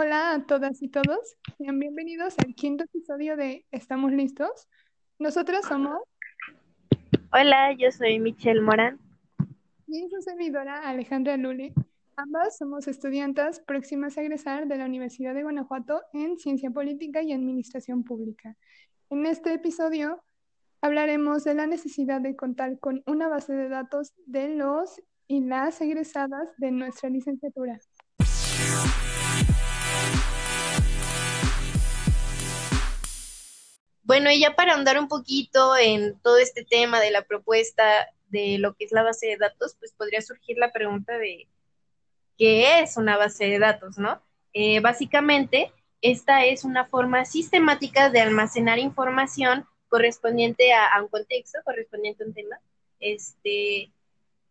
Hola a todas y todos, sean bienvenidos al quinto episodio de ¿Estamos listos? Nosotras somos Hola, yo soy Michelle Morán. y su servidora Alejandra Lule. Ambas somos estudiantes próximas a egresar de la Universidad de Guanajuato en Ciencia Política y Administración Pública. En este episodio hablaremos de la necesidad de contar con una base de datos de los y las egresadas de nuestra licenciatura. Bueno, y ya para andar un poquito en todo este tema de la propuesta de lo que es la base de datos, pues podría surgir la pregunta de qué es una base de datos, ¿no? Eh, básicamente, esta es una forma sistemática de almacenar información correspondiente a, un contexto, correspondiente a un tema, este,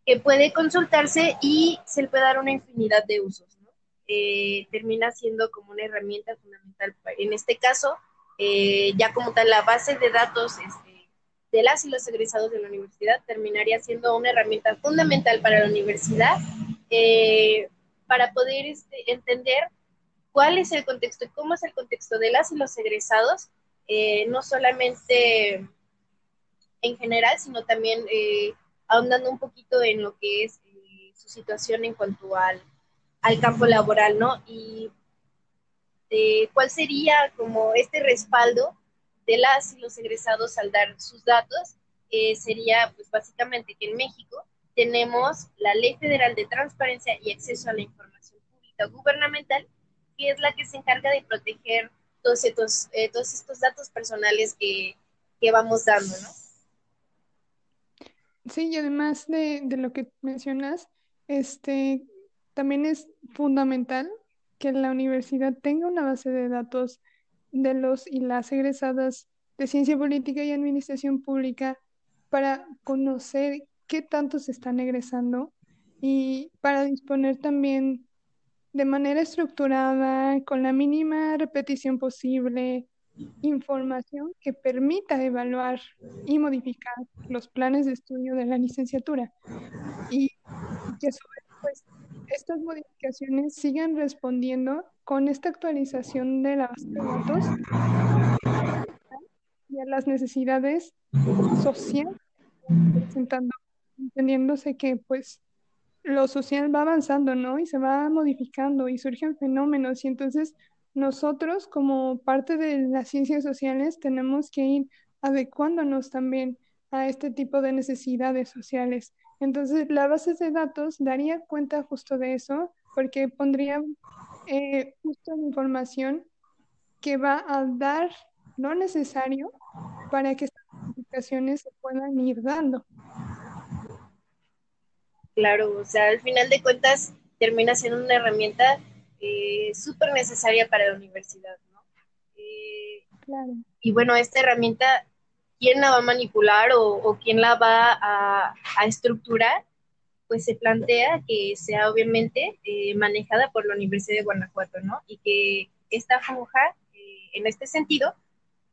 que puede consultarse y se le puede dar una infinidad de usos, ¿no? Eh, termina siendo como una herramienta fundamental. En este caso, eh, ya como tal, la base de datos este, de las y los egresados de la universidad terminaría siendo una herramienta fundamental para la universidad eh, para poder este, entender cuál es el contexto y cómo es el contexto de las y los egresados, eh, no solamente en general, sino también eh, ahondando un poquito en lo que es eh, su situación en cuanto al, al campo laboral, ¿no? Y de cuál sería como este respaldo de las y los egresados al dar sus datos, eh, sería pues básicamente que en México tenemos la Ley Federal de Transparencia y Acceso a la Información Pública Gubernamental, que es la que se encarga de proteger todos estos, eh, todos estos datos personales que, que, vamos dando, ¿no? Sí, y además de, de lo que mencionas, este, también es fundamental que la universidad tenga una base de datos de los y las egresadas de ciencia política y administración pública para conocer qué tanto se están egresando y para disponer también de manera estructurada, con la mínima repetición posible, información que permita evaluar y modificar los planes de estudio de la licenciatura. Y que sobre estas modificaciones sigan respondiendo con esta actualización de la base de datos y a las necesidades sociales entendiéndose que pues lo social va avanzando, ¿no? Y se va modificando y surgen fenómenos y entonces nosotros como parte de las ciencias sociales tenemos que ir adecuándonos también a este tipo de necesidades sociales. Entonces, la base de datos daría cuenta justo de eso, porque pondría eh, justo la información que va a dar lo necesario para que estas modificaciones se puedan ir dando. Claro, o sea, al final de cuentas termina siendo una herramienta eh, súper necesaria para la universidad, ¿no? Eh, claro. Y bueno, esta herramienta quién la va a manipular o, quién la va a, a, estructurar, pues se plantea que sea obviamente eh, manejada por la Universidad de Guanajuato, ¿no? Y que esta funja, eh, en este sentido,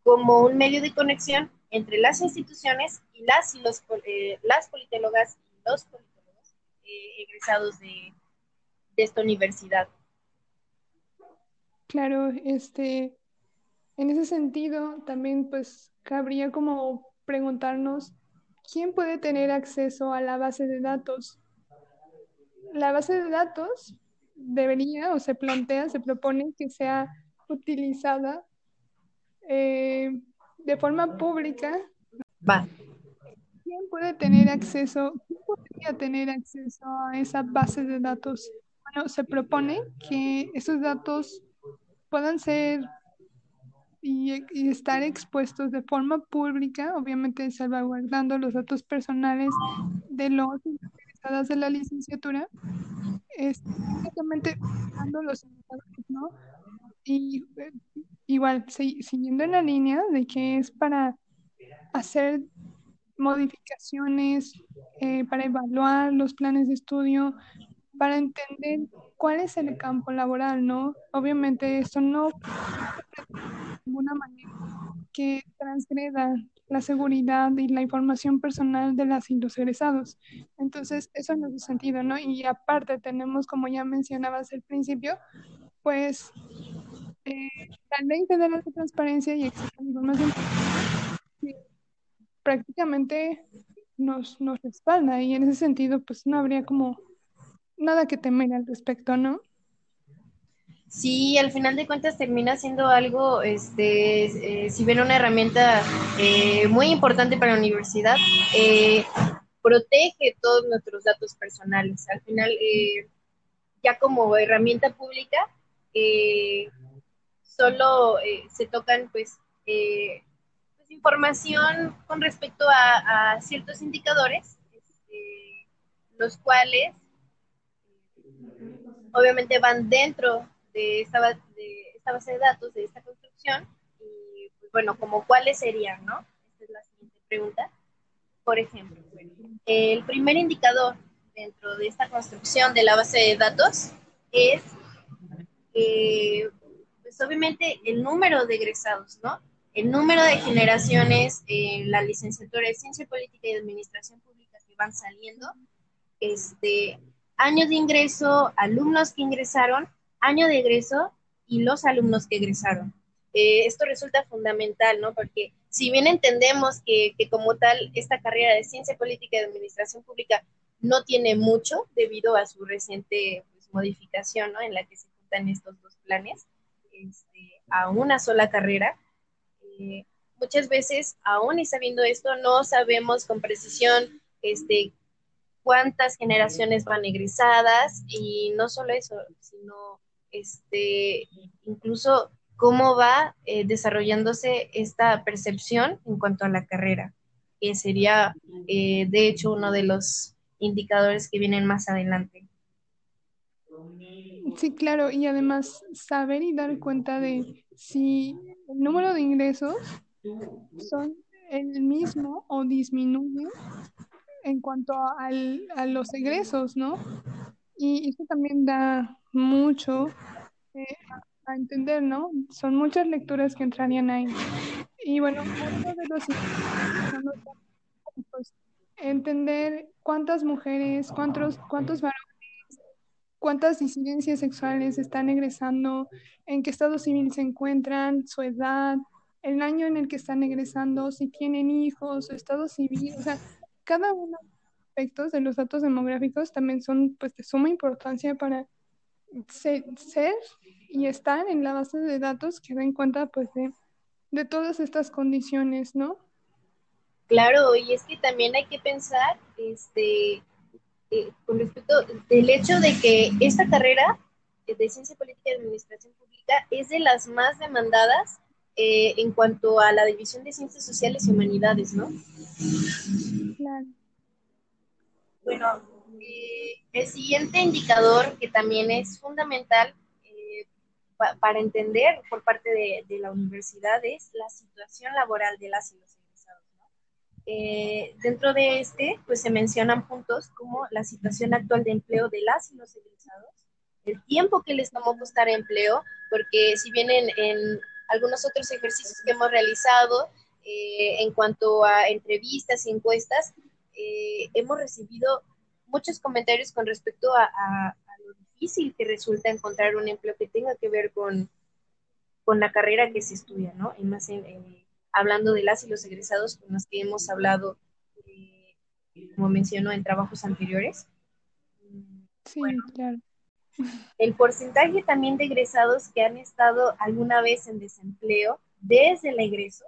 como un medio de conexión entre las instituciones y las los, eh, las politólogas y los politólogos egresados de, de esta universidad. Claro, este, en ese sentido, también pues cabría como preguntarnos, ¿quién puede tener acceso a la base de datos? La base de datos debería o se plantea, se propone que sea utilizada eh, de forma pública. Va. ¿Quién puede tener acceso, quién podría tener acceso a esa base de datos? Bueno, se propone que esos datos puedan ser y, y, estar expuestos de forma pública, obviamente salvaguardando los datos personales de los interesados de la licenciatura, es exactamente dando los ¿no? Y eh, igual, si, siguiendo en la línea de que es para hacer modificaciones, eh, para evaluar los planes de estudio, para entender cuál es el campo laboral, ¿no? Obviamente esto no ninguna manera que transgreda la seguridad y la información personal de las y los egresados. Entonces, eso no es sentido, ¿no? Y aparte tenemos, como ya mencionabas al principio, pues eh, la ley federal de transparencia y información prácticamente nos, nos respalda y en ese sentido pues no habría como nada que temer al respecto, ¿no? Sí, al final de cuentas termina siendo algo, este, eh, si bien una herramienta eh, muy importante para la universidad, eh, protege todos nuestros datos personales. Al final, ya como herramienta pública, solo se tocan, pues, pues, información con respecto a, ciertos indicadores, este, los cuales obviamente van dentro de esta, de esta base de datos, de esta construcción, y pues, bueno, como cuáles serían, ¿no? Esta es la siguiente pregunta. Por ejemplo, el primer indicador dentro de esta construcción de la base de datos es, pues obviamente, el número de egresados, ¿no? El número de generaciones en la licenciatura de Ciencia Política y Administración Pública que van saliendo, este, años de ingreso, alumnos que ingresaron año de egreso y los alumnos que egresaron. Eh, esto resulta fundamental, ¿no? Porque si bien entendemos que, como tal esta carrera de ciencia política y administración pública no tiene mucho debido a su reciente pues, modificación, ¿no? En la que se juntan estos dos planes este, a una sola carrera. Eh, muchas veces, aún y sabiendo esto, no sabemos con precisión este, cuántas generaciones van egresadas y no solo eso, sino este, incluso cómo va eh, desarrollándose esta percepción en cuanto a la carrera, que sería, eh, de hecho, uno de los indicadores que vienen más adelante. Sí, claro, y además saber y dar cuenta de si el número de ingresos son el mismo o disminuye en cuanto a los egresos, ¿no? Y eso también da mucho eh, a, entender, ¿no? Son muchas lecturas que entrarían ahí. Y bueno, uno de los pues, entender cuántas mujeres, cuántos, cuántos varones, cuántas disidencias sexuales están egresando, en qué estado civil se encuentran, su edad, el año en el que están egresando, si tienen hijos, su estado civil, o sea, cada uno de los aspectos de los datos demográficos también son pues de suma importancia para ser, y estar en la base de datos que den cuenta pues de, de todas estas condiciones, ¿no? Claro, y es que también hay que pensar este, eh, con respecto del hecho de que esta carrera de Ciencia Política y Administración Pública es de las más demandadas eh, en cuanto a la división de Ciencias Sociales y Humanidades, ¿no? Claro. Bueno, eh, el siguiente indicador que también es fundamental eh, para entender por parte de, la universidad es la situación laboral de las y los egresados. Eh, dentro de este, pues se mencionan puntos como la situación actual de empleo de las y los egresados, el tiempo que les tomó costar empleo, porque si bien en, algunos otros ejercicios que hemos realizado en cuanto a entrevistas y encuestas, hemos recibido muchos comentarios con respecto a, lo difícil que resulta encontrar un empleo que tenga que ver con, con la carrera que se estudia, ¿no? Y más hablando de las y los egresados con los que hemos hablado, eh, como menciono, en trabajos anteriores. Sí, claro. El porcentaje también de egresados que han estado alguna vez en desempleo desde el egreso,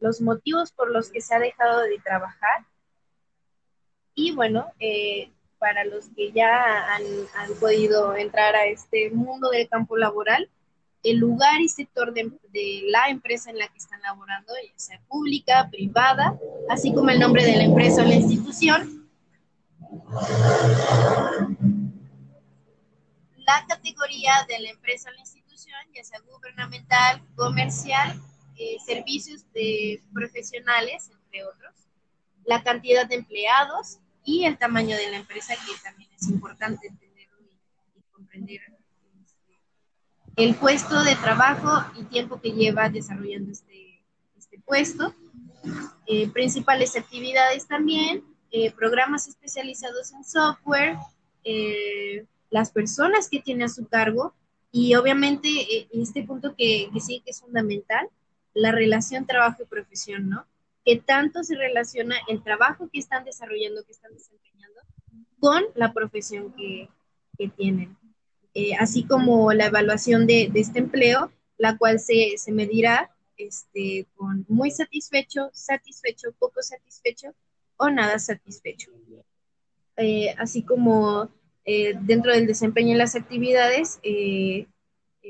los motivos por los que se ha dejado de trabajar y bueno, eh, para los que ya han, podido entrar a este mundo del campo laboral, el lugar y sector de, la empresa en la que están laborando, ya sea pública, privada, así como el nombre de la empresa o la institución. La categoría de la empresa o la institución, ya sea gubernamental, comercial, eh, servicios de profesionales, entre otros. La cantidad de empleados, y el tamaño de la empresa, que también es importante entenderlo y, comprender este, el puesto de trabajo y tiempo que lleva desarrollando este, este puesto. Eh, principales actividades también, eh, programas especializados en software, eh, las personas que tiene a su cargo Y obviamente eh, este punto que, que sí que es fundamental, la relación trabajo y profesión, ¿no? Que tanto se relaciona el trabajo que están desarrollando, que están desempeñando, con la profesión que, que tienen. Eh, así como la evaluación de, de, este empleo, la cual se, se medirá este, con muy satisfecho, satisfecho, poco satisfecho o nada satisfecho. Eh, así como eh, dentro del desempeño en las actividades, eh,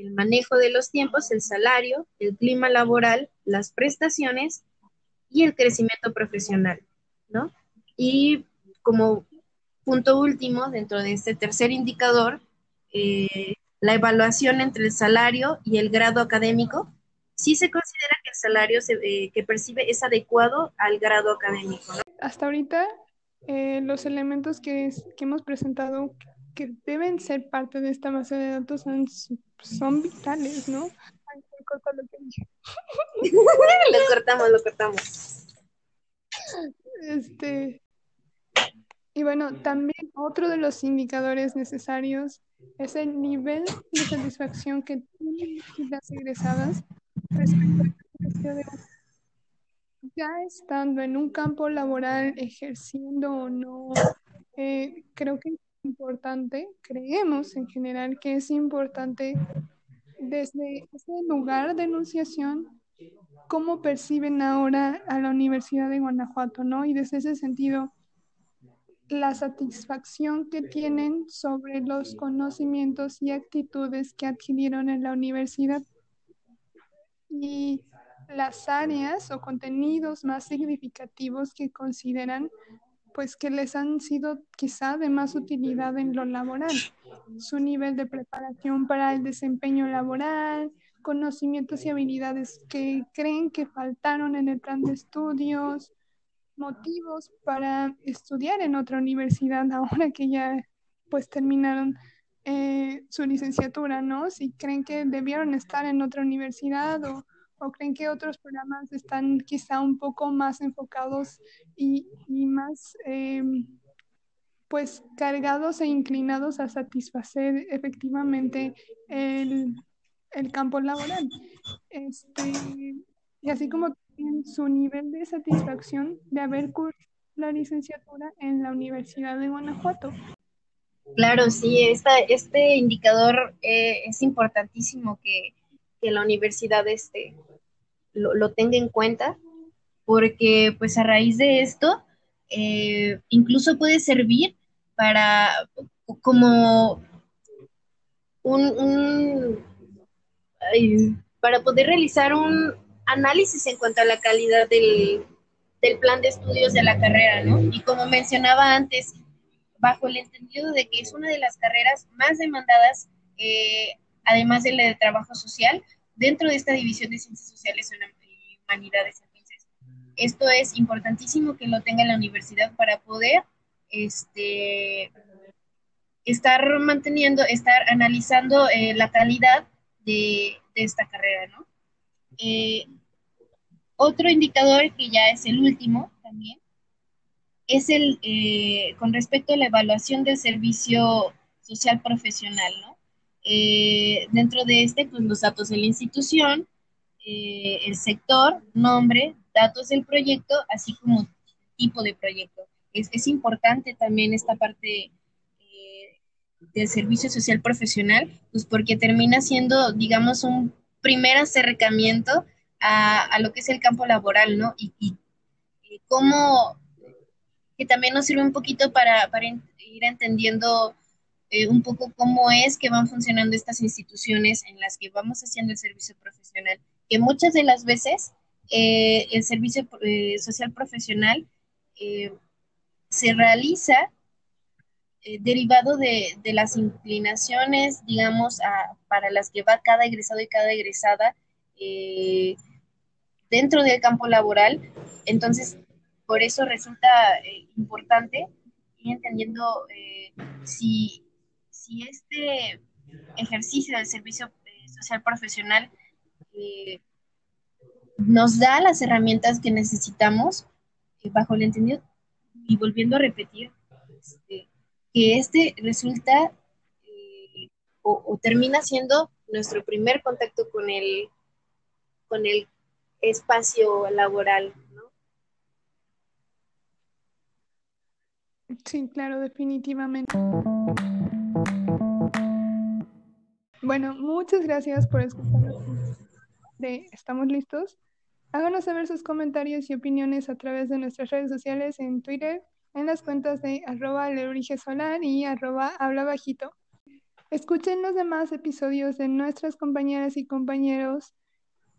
el manejo de los tiempos, el salario, el clima laboral, las prestaciones y el crecimiento profesional, ¿no? Y como punto último, dentro de este tercer indicador, eh, la evaluación entre el salario y el grado académico, sí se considera que el salario se, eh, que percibe es adecuado al grado académico. ¿no? Hasta ahorita, eh, los elementos que, que, hemos presentado que deben ser parte de esta base de datos son, son vitales, ¿no? Ay, corto lo que dije. lo cortamos, lo cortamos. Este, y bueno, también otro de los indicadores necesarios es el nivel de satisfacción que tienen las egresadas respecto al de ya estando en un campo laboral, ejerciendo o no, eh, creo que creemos en general que es importante desde ese lugar de enunciación, cómo perciben ahora a la Universidad de Guanajuato, ¿no? Y desde ese sentido, la satisfacción que tienen sobre los conocimientos y actitudes que adquirieron en la universidad y las áreas o contenidos más significativos que consideran pues que les han sido quizá de más utilidad en lo laboral, su nivel de preparación para el desempeño laboral, conocimientos y habilidades que creen que faltaron en el plan de estudios, motivos para estudiar en otra universidad ahora que ya pues terminaron eh, su licenciatura, ¿no? Si creen que debieron estar en otra universidad o, o, creen que otros programas están quizá un poco más enfocados y, y más eh, pues cargados e inclinados a satisfacer efectivamente el, el campo laboral. Este, y así como su nivel de satisfacción de haber cursado la licenciatura en la Universidad de Guanajuato. Claro, sí, esta, este indicador eh, es importantísimo que, que, la universidad este, lo, lo, tenga en cuenta, porque pues a raíz de esto, eh, incluso puede servir para como un, para poder realizar un, análisis en cuanto a la calidad del, del plan de estudios de la carrera, ¿no? Y como mencionaba antes, bajo el entendido de que es una de las carreras más demandadas, eh, además de la de trabajo social, dentro de esta división de ciencias sociales y humanidades. Entonces, esto es importantísimo que lo tenga la universidad para poder este, estar manteniendo, estar analizando eh, la calidad de, esta carrera, ¿no? Eh, otro indicador que ya es el último también es el eh, con respecto a la evaluación del servicio social profesional, ¿no? Eh, dentro de este, pues los datos de la institución, eh, el sector, nombre, datos del proyecto, así como tipo de proyecto. Es, es importante también esta parte eh, del servicio social profesional, pues porque termina siendo, digamos, un primer acercamiento a, a, lo que es el campo laboral, ¿no? Y, y, cómo, que también nos sirve un poquito para, para ir entendiendo eh, un poco cómo es que van funcionando estas instituciones en las que vamos haciendo el servicio profesional, que muchas de las veces eh, el servicio eh, social profesional se realiza derivado de, de, las inclinaciones, digamos, a, para las que va cada egresado y cada egresada dentro del campo laboral. Entonces, por eso resulta eh, importante ir entendiendo eh, si, si, este ejercicio del servicio eh, social profesional eh, nos da las herramientas que necesitamos eh, bajo el entendido y volviendo a repetir este, que este resulta o, termina siendo nuestro primer contacto con el, con el espacio laboral, ¿no? Sí, claro, definitivamente. Bueno, muchas gracias por escucharnos. Estamos listos. Háganos saber sus comentarios y opiniones a través de nuestras redes sociales en Twitter, en las cuentas de arroba Solar y arroba habla bajito. Escuchen los demás episodios de nuestras compañeras y compañeros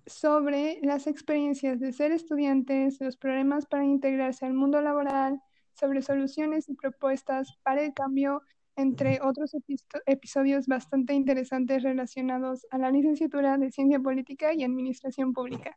sobre las experiencias de ser estudiantes, los problemas para integrarse al mundo laboral, sobre soluciones y propuestas para el cambio, entre otros episodios bastante interesantes relacionados a la licenciatura de Ciencia Política y Administración Pública.